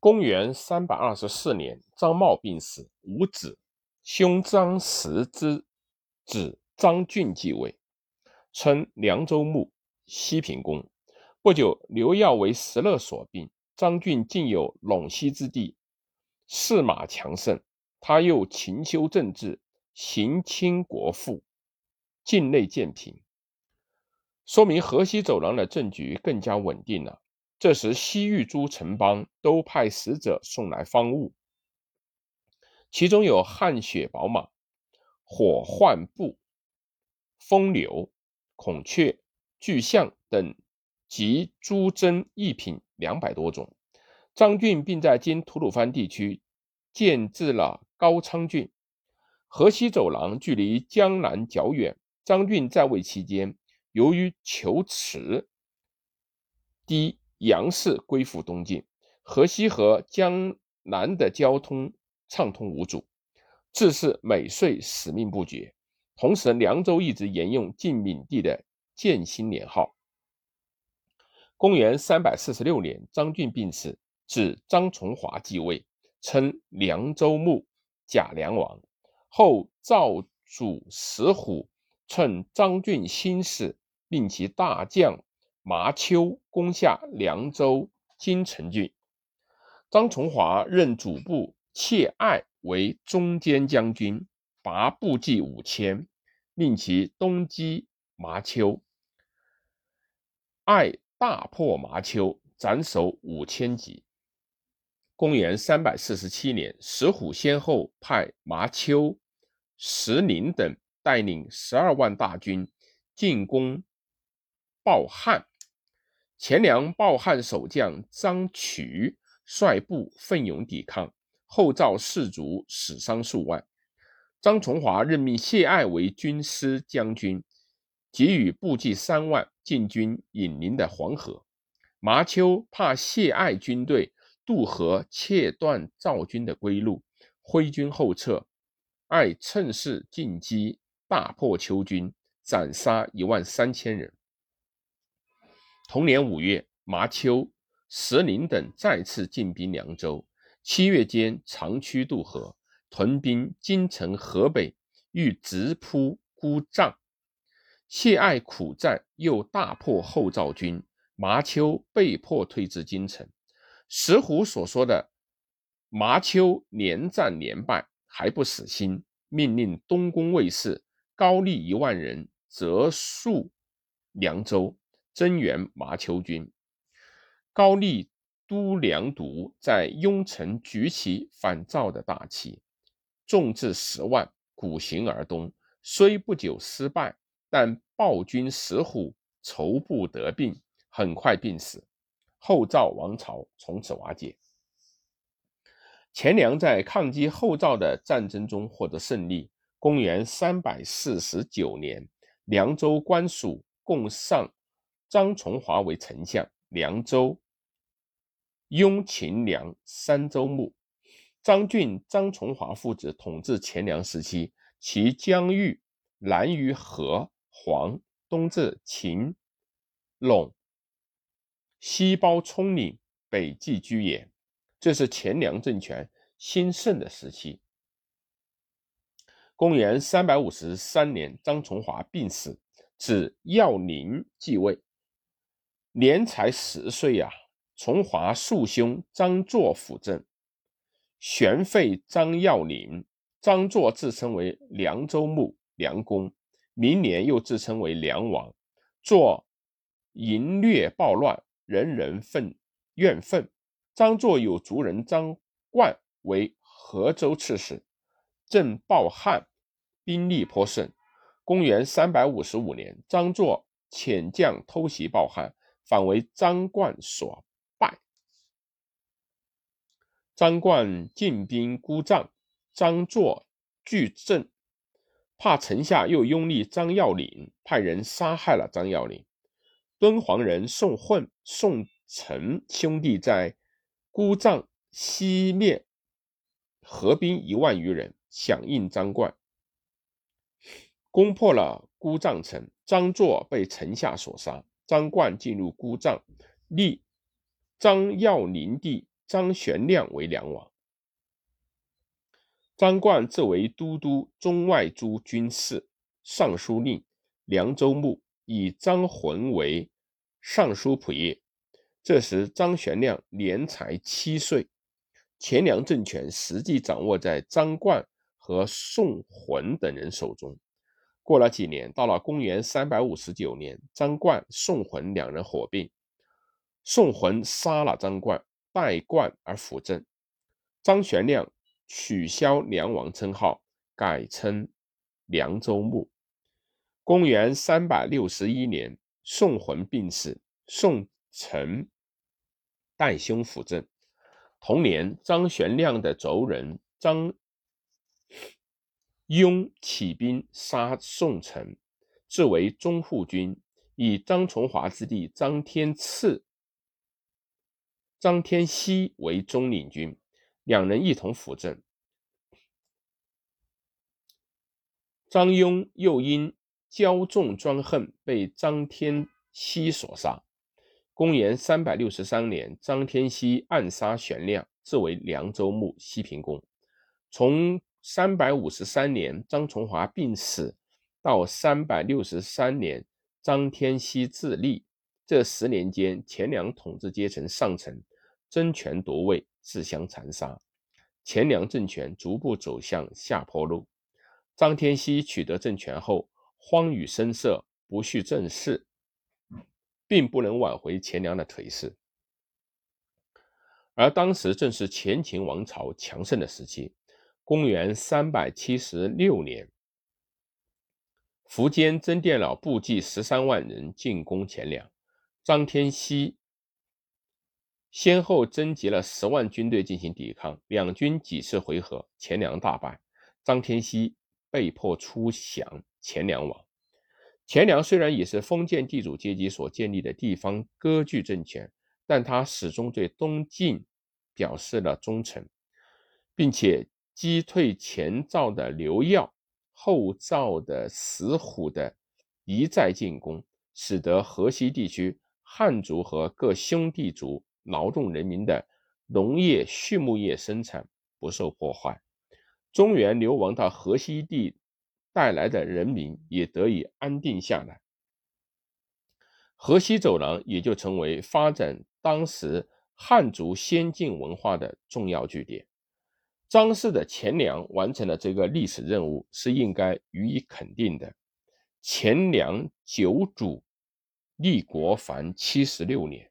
公元三百二十四年，张茂病死，无子，兄张实之子张俊继位，称凉州牧、西平公。不久，刘耀为石勒所病，张俊竟有陇西之地，士马强盛。他又勤修政治，行清国富，境内渐平，说明河西走廊的政局更加稳定了。这时，西域诸城邦都派使者送来方物，其中有汗血宝马、火浣布、风流、孔雀、巨象等及诸珍异品两百多种。张俊并在今吐鲁番地区建置了高昌郡。河西走廊距离江南较远，张俊在位期间，由于求池低。杨氏归附东晋，河西和江南的交通畅通无阻，自是每岁使命不绝。同时，凉州一直沿用晋闵帝的建兴年号。公元三百四十六年，张俊病死，子张崇华继位，称凉州牧、假凉王。后赵主石虎趁张俊新死，令其大将。麻丘攻下凉州金城郡，张崇华任主簿谢爱为中间将军，拔部骑五千，令其东击麻丘。爱大破麻丘，斩首五千级。公元三百四十七年，石虎先后派麻丘、石宁等带领十二万大军进攻报汉。前凉暴汉守将张渠率部奋勇抵抗，后赵士卒死伤数万。张崇华任命谢爱为军师将军，给予部骑三万进军引陵的黄河。麻丘怕谢爱军队渡河切断赵军的归路，挥军后撤。爱趁势进击，大破邱军，斩杀一万三千人。同年五月，麻丘、石林等再次进兵凉州。七月间，长驱渡河，屯兵京城河北，欲直扑孤帐。谢爱苦战，又大破后赵军，麻丘被迫退至京城。石虎所说的麻丘连战连败，还不死心，命令东宫卫士高丽一万人折戍凉州。增援麻丘军，高丽都梁独在雍城举起反赵的大旗，众至十万，鼓行而东。虽不久失败，但暴君石虎筹不得病，很快病死。后赵王朝从此瓦解。钱粮在抗击后赵的战争中获得胜利。公元三百四十九年，凉州官署共上。张崇华为丞相，凉州雍秦梁三州牧。张俊、张崇华父子统治前凉时期，其疆域南于河、黄，东至秦、陇，西包葱岭，北继居延。这是前凉政权兴盛的时期。公元三百五十三年，张崇华病死，子耀宁继位。年才十岁呀！崇华庶兄张作辅政，玄废张耀宁。张作自称为凉州牧、凉公，明年又自称为凉王。作淫虐暴乱，人人愤怨愤。张作有族人张冠为河州刺史，镇暴汉，兵力颇盛。公元三百五十五年，张作遣将偷袭暴汉。反为张冠所败。张冠进兵孤帐，张作拒阵，怕城下又拥立张耀岭，派人杀害了张耀岭。敦煌人宋混、宋成兄弟在孤帐西面合兵一万余人，响应张冠，攻破了孤帐城。张作被城下所杀。张冠进入孤帐，立张耀宁弟张玄亮为梁王。张冠自为都督中外诸军事、尚书令、凉州牧，以张浑为尚书仆射。这时，张玄亮年才七岁，钱粮政权实际掌握在张冠和宋浑等人手中。过了几年，到了公元三百五十九年，张冠、宋浑两人火并，宋浑杀了张冠，代冠而辅政。张玄亮取消梁王称号，改称凉州牧。公元三百六十一年，宋浑病死，宋成代兄辅政。同年，张玄亮的族人张。雍起兵杀宋城，自为中护军，以张崇华之弟张天赐、张天锡为中领军，两人一同辅政。张雍又因骄纵专横，被张天锡所杀。公元三百六十三年，张天锡暗杀玄亮，自为凉州牧、西平公。从三百五十三年，张崇华病死，到三百六十三年，张天锡自立。这十年间，钱粮统治阶层上层争权夺位，自相残杀，钱粮政权逐步走向下坡路。张天锡取得政权后，荒雨声色，不恤政事，并不能挽回钱粮的颓势。而当时正是前秦王朝强盛的时期。公元三百七十六年，苻坚增电了部骑十三万人进攻钱粮，张天锡先后征集了十万军队进行抵抗，两军几次回合，钱粮大败，张天锡被迫出降钱粮王。钱粮虽然也是封建地主阶级所建立的地方割据政权，但他始终对东晋表示了忠诚，并且。击退前赵的刘耀、后赵的石虎的一再进攻，使得河西地区汉族和各兄弟族劳动人民的农业、畜牧业生产不受破坏。中原流亡到河西地带来的人民也得以安定下来。河西走廊也就成为发展当时汉族先进文化的重要据点。张氏的钱粮完成了这个历史任务，是应该予以肯定的。钱粮九主立国凡七十六年。